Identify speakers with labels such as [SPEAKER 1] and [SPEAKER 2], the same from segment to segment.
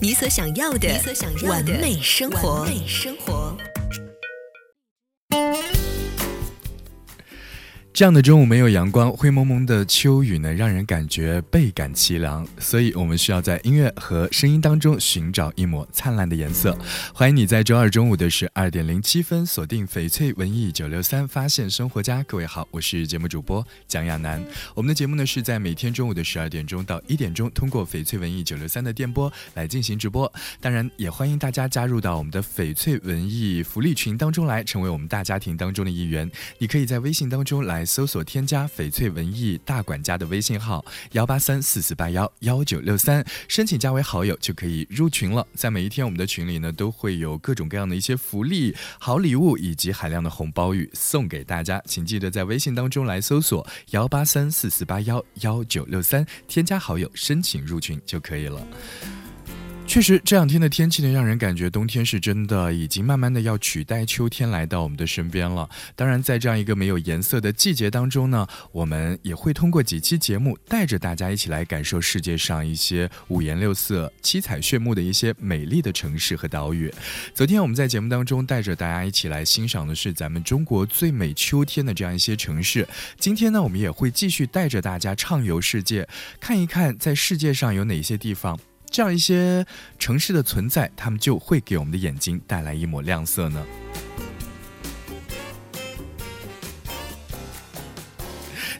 [SPEAKER 1] 你所想要的完美生活。
[SPEAKER 2] 这样的中午没有阳光，灰蒙蒙的秋雨呢，让人感觉倍感凄凉。所以，我们需要在音乐和声音当中寻找一抹灿烂的颜色。欢迎你在周二中午的十二点零七分锁定翡翠文艺九六三，发现生活家。各位好，我是节目主播蒋亚楠。我们的节目呢是在每天中午的十二点钟到一点钟，通过翡翠文艺九六三的电波来进行直播。当然，也欢迎大家加入到我们的翡翠文艺福利群当中来，成为我们大家庭当中的一员。你可以在微信当中来。搜索添加翡翠文艺大管家的微信号幺八三四四八幺幺九六三，申请加为好友就可以入群了。在每一天，我们的群里呢都会有各种各样的一些福利、好礼物以及海量的红包雨送给大家。请记得在微信当中来搜索幺八三四四八幺幺九六三，添加好友，申请入群就可以了。确实，这两天的天气呢，让人感觉冬天是真的已经慢慢的要取代秋天来到我们的身边了。当然，在这样一个没有颜色的季节当中呢，我们也会通过几期节目，带着大家一起来感受世界上一些五颜六色、七彩炫目的一些美丽的城市和岛屿。昨天我们在节目当中带着大家一起来欣赏的是咱们中国最美秋天的这样一些城市。今天呢，我们也会继续带着大家畅游世界，看一看在世界上有哪些地方。这样一些城市的存在，他们就会给我们的眼睛带来一抹亮色呢。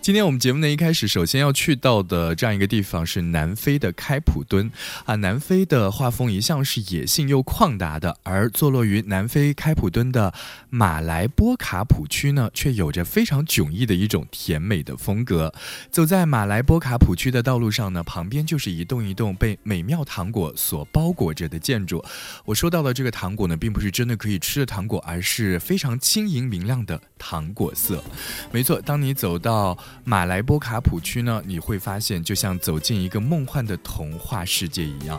[SPEAKER 2] 今天我们节目的一开始，首先要去到的这样一个地方是南非的开普敦啊。南非的画风一向是野性又旷达的，而坐落于南非开普敦的马来波卡普区呢，却有着非常迥异的一种甜美的风格。走在马来波卡普区的道路上呢，旁边就是一栋一栋被美妙糖果所包裹着的建筑。我说到的这个糖果呢，并不是真的可以吃的糖果，而是非常轻盈明亮的糖果色。没错，当你走到马来波卡普区呢，你会发现就像走进一个梦幻的童话世界一样。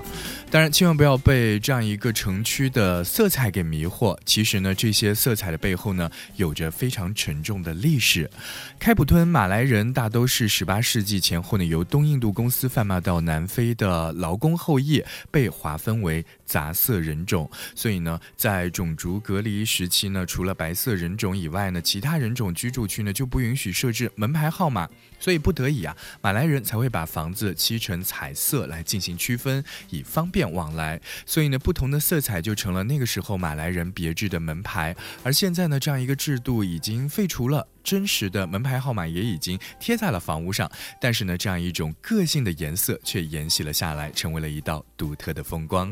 [SPEAKER 2] 当然，千万不要被这样一个城区的色彩给迷惑。其实呢，这些色彩的背后呢，有着非常沉重的历史。开普敦马来人大都是十八世纪前后呢，由东印度公司贩卖到南非的劳工后裔，被划分为杂色人种。所以呢，在种族隔离时期呢，除了白色人种以外呢，其他人种居住区呢就不允许设置门牌号码。所以不得已啊，马来人才会把房子漆成彩色来进行区分，以方便往来。所以呢，不同的色彩就成了那个时候马来人别致的门牌。而现在呢，这样一个制度已经废除了，真实的门牌号码也已经贴在了房屋上。但是呢，这样一种个性的颜色却沿袭了下来，成为了一道独特的风光。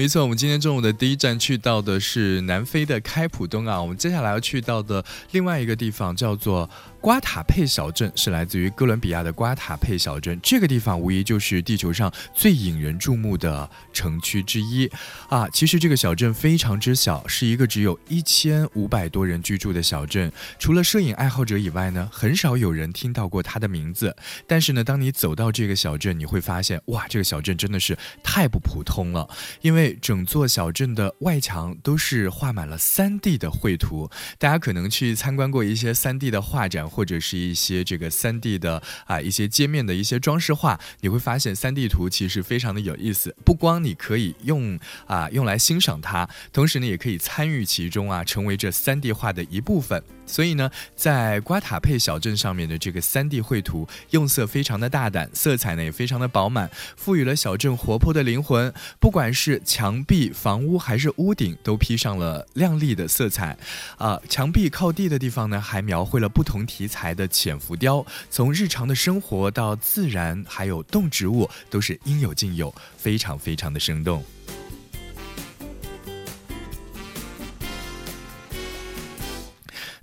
[SPEAKER 2] 没错，我们今天中午的第一站去到的是南非的开普敦啊。我们接下来要去到的另外一个地方叫做。瓜塔佩小镇是来自于哥伦比亚的瓜塔佩小镇，这个地方无疑就是地球上最引人注目的城区之一啊！其实这个小镇非常之小，是一个只有一千五百多人居住的小镇。除了摄影爱好者以外呢，很少有人听到过它的名字。但是呢，当你走到这个小镇，你会发现，哇，这个小镇真的是太不普通了，因为整座小镇的外墙都是画满了 3D 的绘图。大家可能去参观过一些 3D 的画展。或者是一些这个三 D 的啊一些街面的一些装饰画，你会发现三 D 图其实非常的有意思。不光你可以用啊用来欣赏它，同时呢也可以参与其中啊，成为这三 D 画的一部分。所以呢，在瓜塔佩小镇上面的这个三 D 绘图用色非常的大胆，色彩呢也非常的饱满，赋予了小镇活泼的灵魂。不管是墙壁、房屋还是屋顶，都披上了亮丽的色彩。啊，墙壁靠地的地方呢，还描绘了不同题材的浅浮雕，从日常的生活到自然，还有动植物，都是应有尽有，非常非常的生动。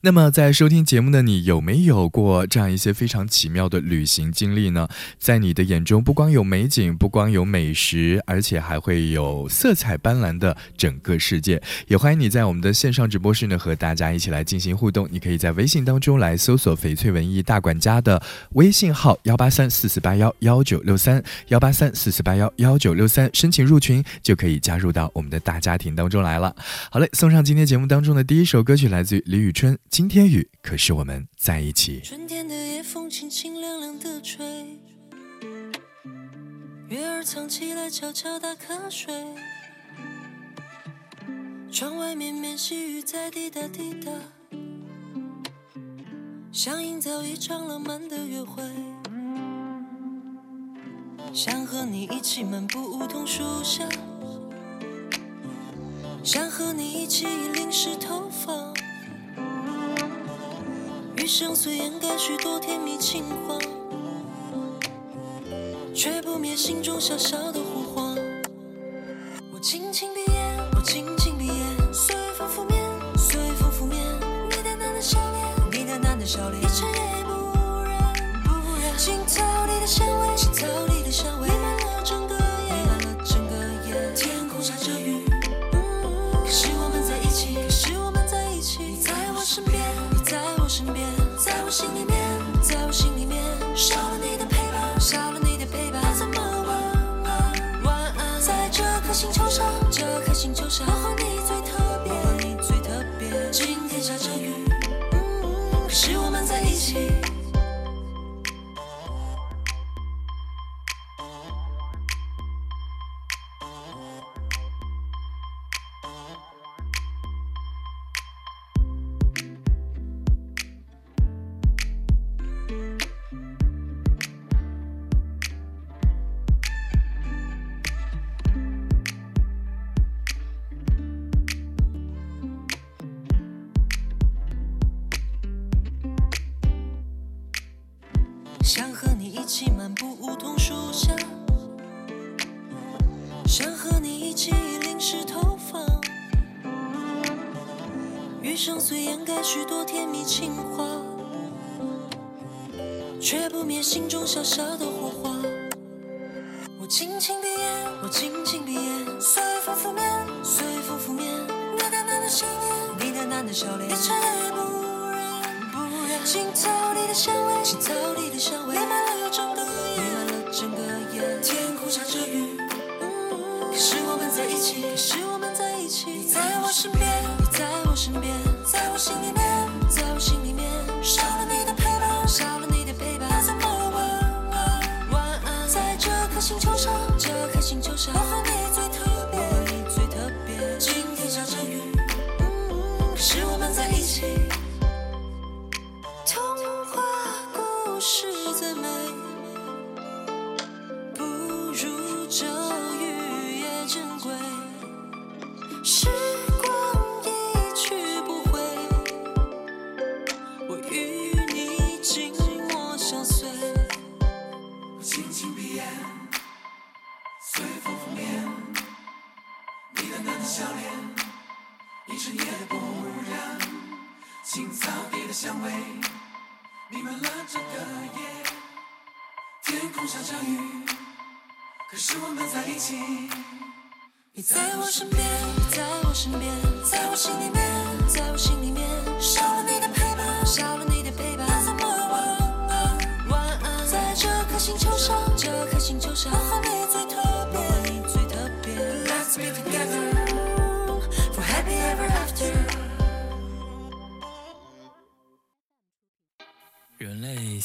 [SPEAKER 2] 那么，在收听节目的你，有没有过这样一些非常奇妙的旅行经历呢？在你的眼中，不光有美景，不光有美食，而且还会有色彩斑斓的整个世界。也欢迎你在我们的线上直播室呢，和大家一起来进行互动。你可以在微信当中来搜索“翡翠文艺大管家”的微信号幺八三四四八幺幺九六三幺八三四四八幺幺九六三，申请入群就可以加入到我们的大家庭当中来了。好嘞，送上今天节目当中的第一首歌曲，来自于李宇春。今天雨，可是我们在一起。
[SPEAKER 3] 春天的夜风清清凉凉的吹，月儿藏起来悄悄打瞌睡，窗外绵绵细雨在滴答滴答，想营造一场浪漫的约会，想和你一起漫步梧桐树下，想和你一起淋湿头发。余生虽掩盖许多甜蜜情话，却不灭心中小小的火花。我轻轻闭眼，我轻轻闭眼，随风拂面，随风拂面。你淡淡的笑脸，你淡淡的笑脸，一尘也不染，不染。青草里的香味，青草想和你一起漫步梧桐树下，想和你一起淋湿头发。余生虽掩盖许多甜蜜情话，却不灭心中小小的火花。我轻轻闭眼，我轻轻闭眼，随风拂面，随风拂面。你淡淡的笑脸，你淡淡的笑脸，一尘也不染，青草里的香味，青草地的香味，弥漫了整个夜，弥漫了整个夜。天空下着雨，可是我们在一起，可是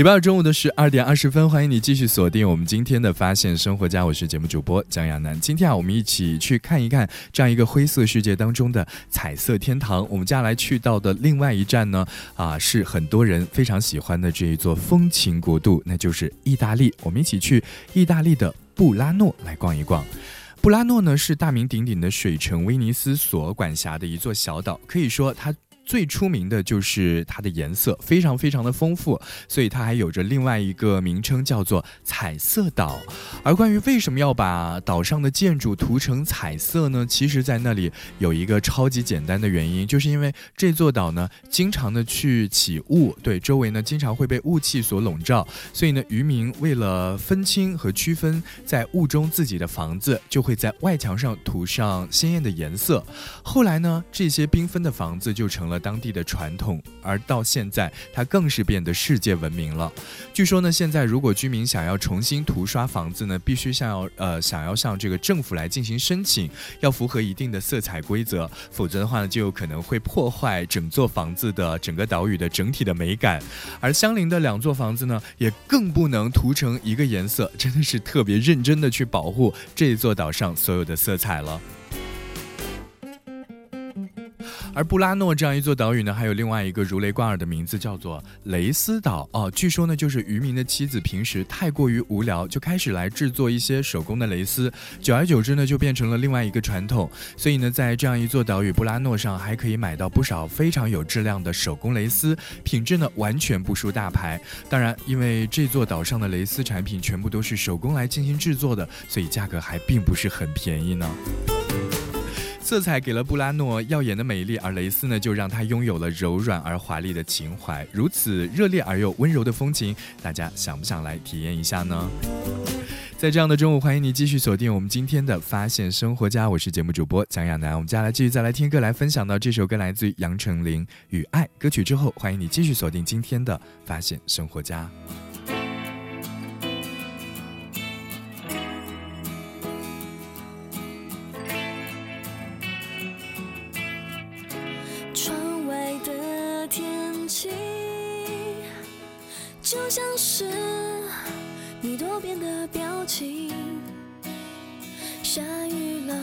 [SPEAKER 2] 礼拜二中午的十二点二十分，欢迎你继续锁定我们今天的发现生活家，我是节目主播江亚楠。今天啊，我们一起去看一看这样一个灰色世界当中的彩色天堂。我们接下来去到的另外一站呢，啊，是很多人非常喜欢的这一座风情国度，那就是意大利。我们一起去意大利的布拉诺来逛一逛。布拉诺呢是大名鼎鼎的水城威尼斯所管辖的一座小岛，可以说它。最出名的就是它的颜色非常非常的丰富，所以它还有着另外一个名称叫做彩色岛。而关于为什么要把岛上的建筑涂成彩色呢？其实，在那里有一个超级简单的原因，就是因为这座岛呢经常的去起雾，对周围呢经常会被雾气所笼罩，所以呢渔民为了分清和区分在雾中自己的房子，就会在外墙上涂上鲜艳的颜色。后来呢，这些缤纷的房子就成了当地的传统，而到现在，它更是变得世界闻名了。据说呢，现在如果居民想要重新涂刷房子呢，必须向要呃想要向这个政府来进行申请，要符合一定的色彩规则，否则的话呢，就有可能会破坏整座房子的整个岛屿的整体的美感。而相邻的两座房子呢，也更不能涂成一个颜色，真的是特别认真的去保护这一座岛上所有的色彩了。而布拉诺这样一座岛屿呢，还有另外一个如雷贯耳的名字，叫做蕾丝岛哦。据说呢，就是渔民的妻子平时太过于无聊，就开始来制作一些手工的蕾丝，久而久之呢，就变成了另外一个传统。所以呢，在这样一座岛屿布拉诺上，还可以买到不少非常有质量的手工蕾丝，品质呢完全不输大牌。当然，因为这座岛上的蕾丝产品全部都是手工来进行制作的，所以价格还并不是很便宜呢。色彩给了布拉诺耀眼的美丽，而蕾丝呢，就让它拥有了柔软而华丽的情怀。如此热烈而又温柔的风情，大家想不想来体验一下呢？在这样的中午，欢迎你继续锁定我们今天的发现生活家，我是节目主播蒋亚楠。我们接下来继续再来听歌，来分享到这首歌来自于杨丞琳《与爱》歌曲之后，欢迎你继续锁定今天的发现生活家。
[SPEAKER 4] 是你多变的表情。下雨了，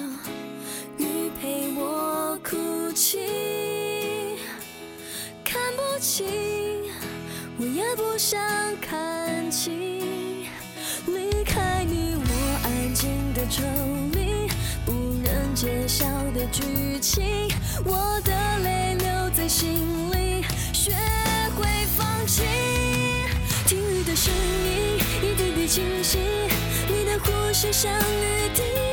[SPEAKER 4] 雨陪我哭泣，看不清，我也不想看清。离开你，我安静的抽离，不忍揭晓的剧情，我的泪留在心里，学会放弃。的声音一点点清晰，你的呼吸像雨滴。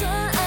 [SPEAKER 4] 存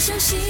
[SPEAKER 4] 相信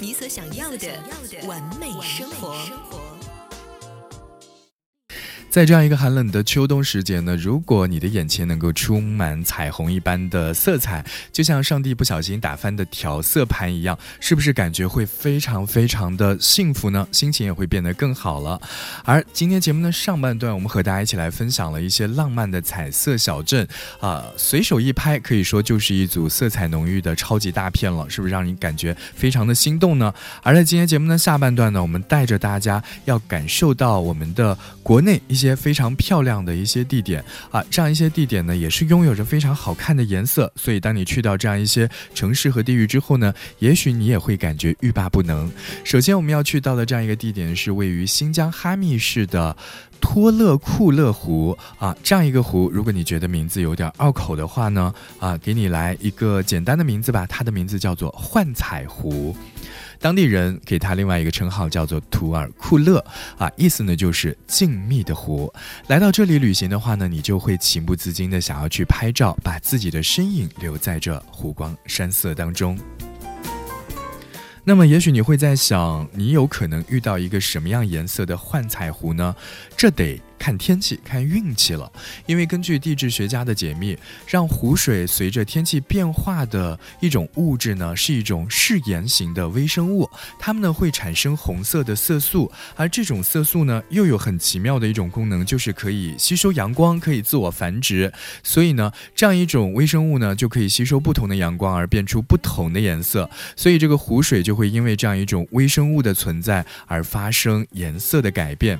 [SPEAKER 1] 你所想要的完美生活。
[SPEAKER 2] 在这样一个寒冷的秋冬时节呢，如果你的眼前能够充满彩虹一般的色彩，就像上帝不小心打翻的调色盘一样，是不是感觉会非常非常的幸福呢？心情也会变得更好了。而今天节目的上半段，我们和大家一起来分享了一些浪漫的彩色小镇，啊、随手一拍，可以说就是一组色彩浓郁的超级大片了，是不是让你感觉非常的心动呢？而在今天节目的下半段呢，我们带着大家要感受到我们的国内一一些非常漂亮的一些地点啊，这样一些地点呢，也是拥有着非常好看的颜色。所以，当你去到这样一些城市和地域之后呢，也许你也会感觉欲罢不能。首先，我们要去到的这样一个地点是位于新疆哈密市的。托勒库勒湖啊，这样一个湖，如果你觉得名字有点拗口的话呢，啊，给你来一个简单的名字吧，它的名字叫做幻彩湖。当地人给他另外一个称号叫做图尔库勒啊，意思呢就是静谧的湖。来到这里旅行的话呢，你就会情不自禁的想要去拍照，把自己的身影留在这湖光山色当中。那么，也许你会在想，你有可能遇到一个什么样颜色的幻彩湖呢？这得看天气、看运气了。因为根据地质学家的解密，让湖水随着天气变化的一种物质呢，是一种嗜盐型的微生物，它们呢会产生红色的色素，而这种色素呢又有很奇妙的一种功能，就是可以吸收阳光，可以自我繁殖。所以呢，这样一种微生物呢就可以吸收不同的阳光而变出不同的颜色，所以这个湖水就会因为这样一种微生物的存在而发生颜色的改变。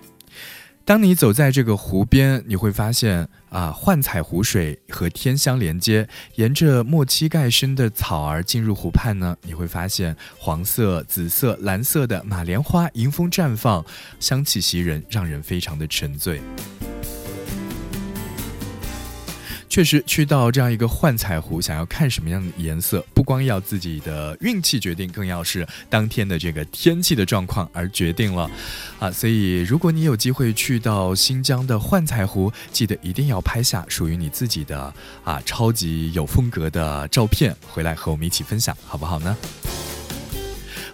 [SPEAKER 2] 当你走在这个湖边，你会发现啊，幻彩湖水和天相连接，沿着莫膝盖深的草儿进入湖畔呢，你会发现黄色、紫色、蓝色的马莲花迎风绽放，香气袭人，让人非常的沉醉。确实，去到这样一个幻彩湖，想要看什么样的颜色，不光要自己的运气决定，更要是当天的这个天气的状况而决定了，啊，所以如果你有机会去到新疆的幻彩湖，记得一定要拍下属于你自己的啊超级有风格的照片，回来和我们一起分享，好不好呢？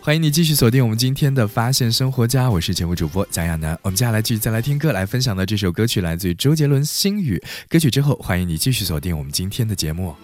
[SPEAKER 2] 欢迎你继续锁定我们今天的发现生活家，我是节目主播蒋亚楠。我们接下来继续再来听歌，来分享的这首歌曲来自于周杰伦《星雨》。歌曲之后，欢迎你继续锁定我们今天的节目。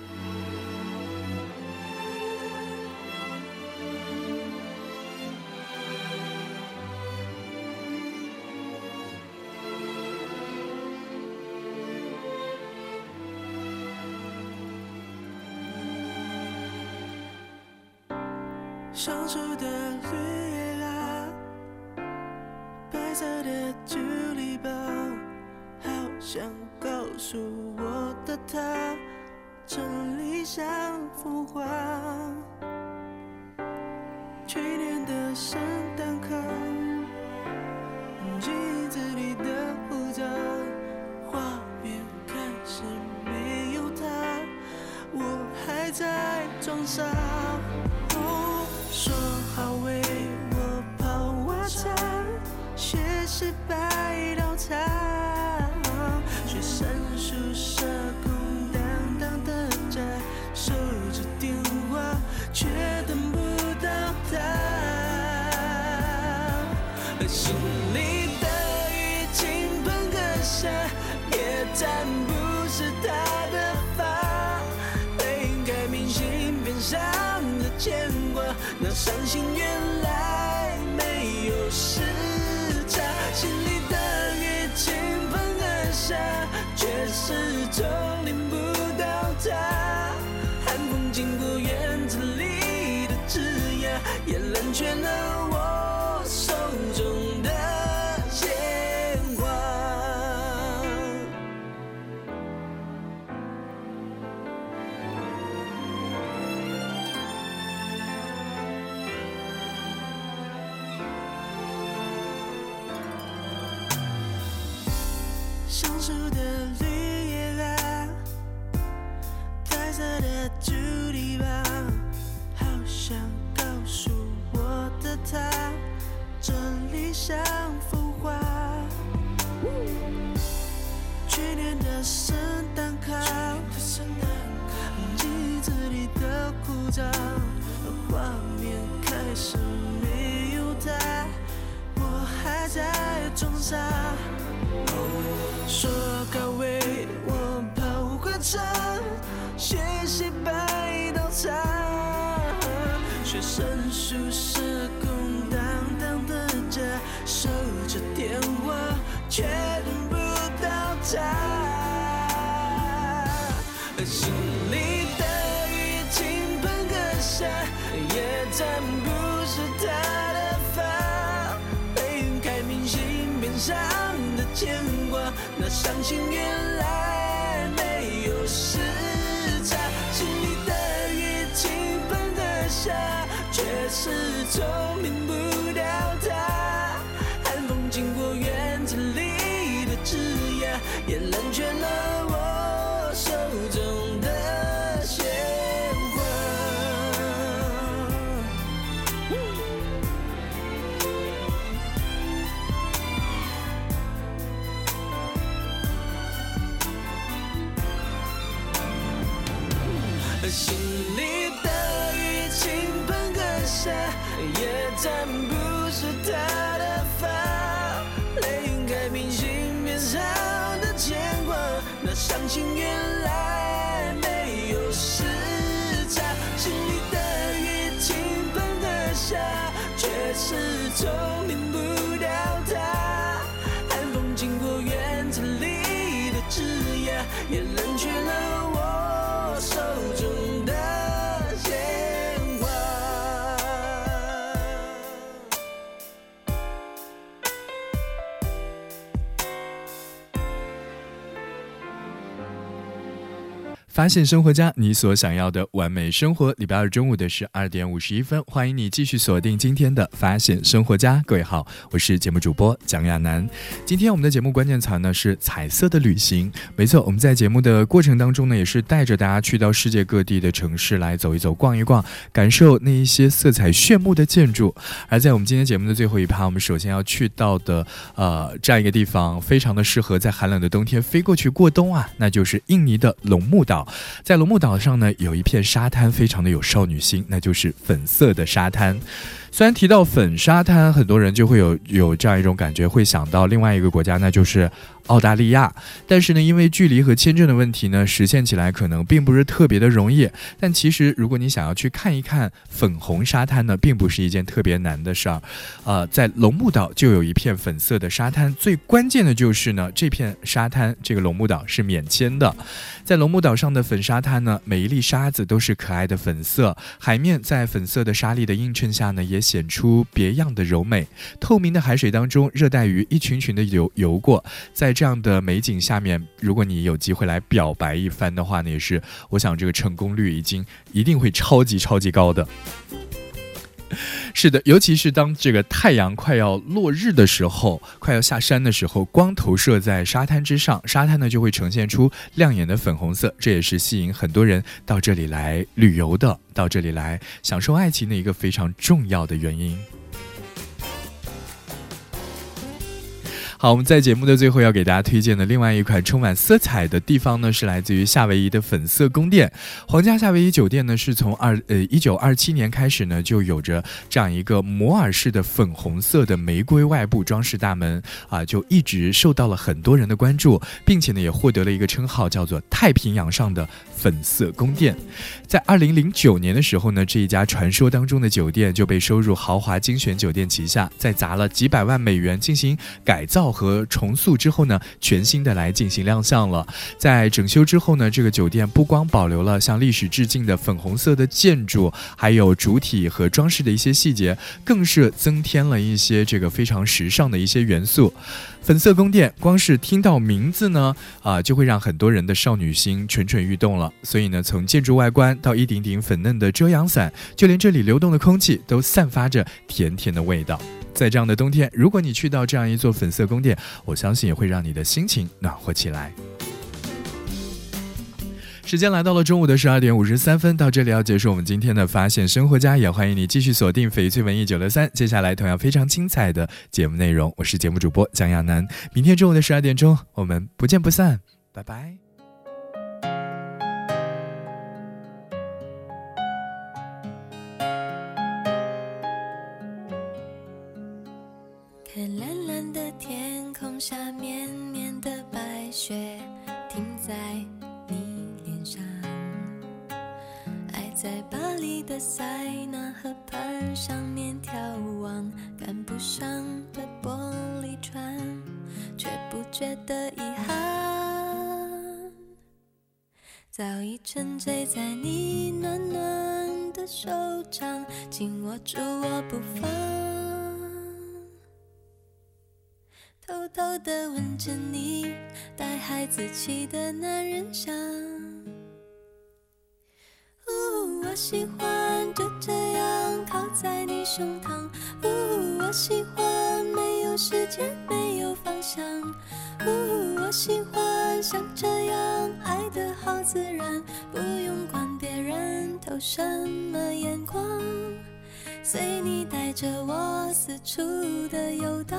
[SPEAKER 5] 习摆道场，学生宿舍空荡荡的家，守着电话却等不到他。心里的雨倾盆而下，也沾不湿他的发。泪盖明信片上的牵挂，那伤心原守着电话却等不到他。心里的雨倾盆而下，也沾不湿他的发。泪盖明信片上的牵挂，那伤心原来没有时差。心里的雨倾盆而下，却始终淋不心里的雨倾盆而下，也沾发
[SPEAKER 2] 现生活家，你所想要的完美生活。礼拜二中午的十二点五十一分，欢迎你继续锁定今天的发现生活家。各位好，我是节目主播蒋亚楠。今天我们的节目关键词呢是彩色的旅行。没错，我们在节目的过程当中呢，也是带着大家去到世界各地的城市来走一走、逛一逛，感受那一些色彩炫目的建筑。而在我们今天节目的最后一趴，我们首先要去到的呃这样一个地方，非常的适合在寒冷的冬天飞过去过冬啊，那就是印尼的龙目岛。在龙目岛上呢，有一片沙滩，非常的有少女心，那就是粉色的沙滩。虽然提到粉沙滩，很多人就会有有这样一种感觉，会想到另外一个国家，那就是澳大利亚。但是呢，因为距离和签证的问题呢，实现起来可能并不是特别的容易。但其实，如果你想要去看一看粉红沙滩呢，并不是一件特别难的事儿。呃，在龙目岛就有一片粉色的沙滩，最关键的就是呢，这片沙滩这个龙目岛是免签的。在龙目岛上的粉沙滩呢，每一粒沙子都是可爱的粉色，海面在粉色的沙粒的映衬下呢，也显出别样的柔美。透明的海水当中，热带鱼一群群的游游过，在这样的美景下面，如果你有机会来表白一番的话呢，也是我想这个成功率已经一定会超级超级高的。是的，尤其是当这个太阳快要落日的时候，快要下山的时候，光投射在沙滩之上，沙滩呢就会呈现出亮眼的粉红色，这也是吸引很多人到这里来旅游的，到这里来享受爱情的一个非常重要的原因。好，我们在节目的最后要给大家推荐的另外一款充满色彩的地方呢，是来自于夏威夷的粉色宫殿。皇家夏威夷酒店呢，是从二呃一九二七年开始呢，就有着这样一个摩尔式的粉红色的玫瑰外部装饰大门啊，就一直受到了很多人的关注，并且呢，也获得了一个称号，叫做太平洋上的粉色宫殿。在二零零九年的时候呢，这一家传说当中的酒店就被收入豪华精选酒店旗下，在砸了几百万美元进行改造和重塑之后呢，全新的来进行亮相了。在整修之后呢，这个酒店不光保留了向历史致敬的粉红色的建筑，还有主体和装饰的一些细节，更是增添了一些这个非常时尚的一些元素。粉色宫殿，光是听到名字呢，啊，就会让很多人的少女心蠢蠢欲动了。所以呢，从建筑外观到一顶顶粉嫩的遮阳伞，就连这里流动的空气都散发着甜甜的味道。在这样的冬天，如果你去到这样一座粉色宫殿，我相信也会让你的心情暖和起来。时间来到了中午的十二点五十三分，到这里要结束我们今天的发现生活家，也欢迎你继续锁定翡翠文艺九六三，接下来同样非常精彩的节目内容，我是节目主播江亚楠，明天中午的十二点钟，我们不见不散，拜拜。
[SPEAKER 4] 偷偷地吻着你带孩子气的男人香。呜，我喜欢就这样靠在你胸膛。呜，我喜欢没有时间，没有方向。呜，我喜欢像这样爱得好自然，不用管别人投什么眼光。随你带着我四处的游荡。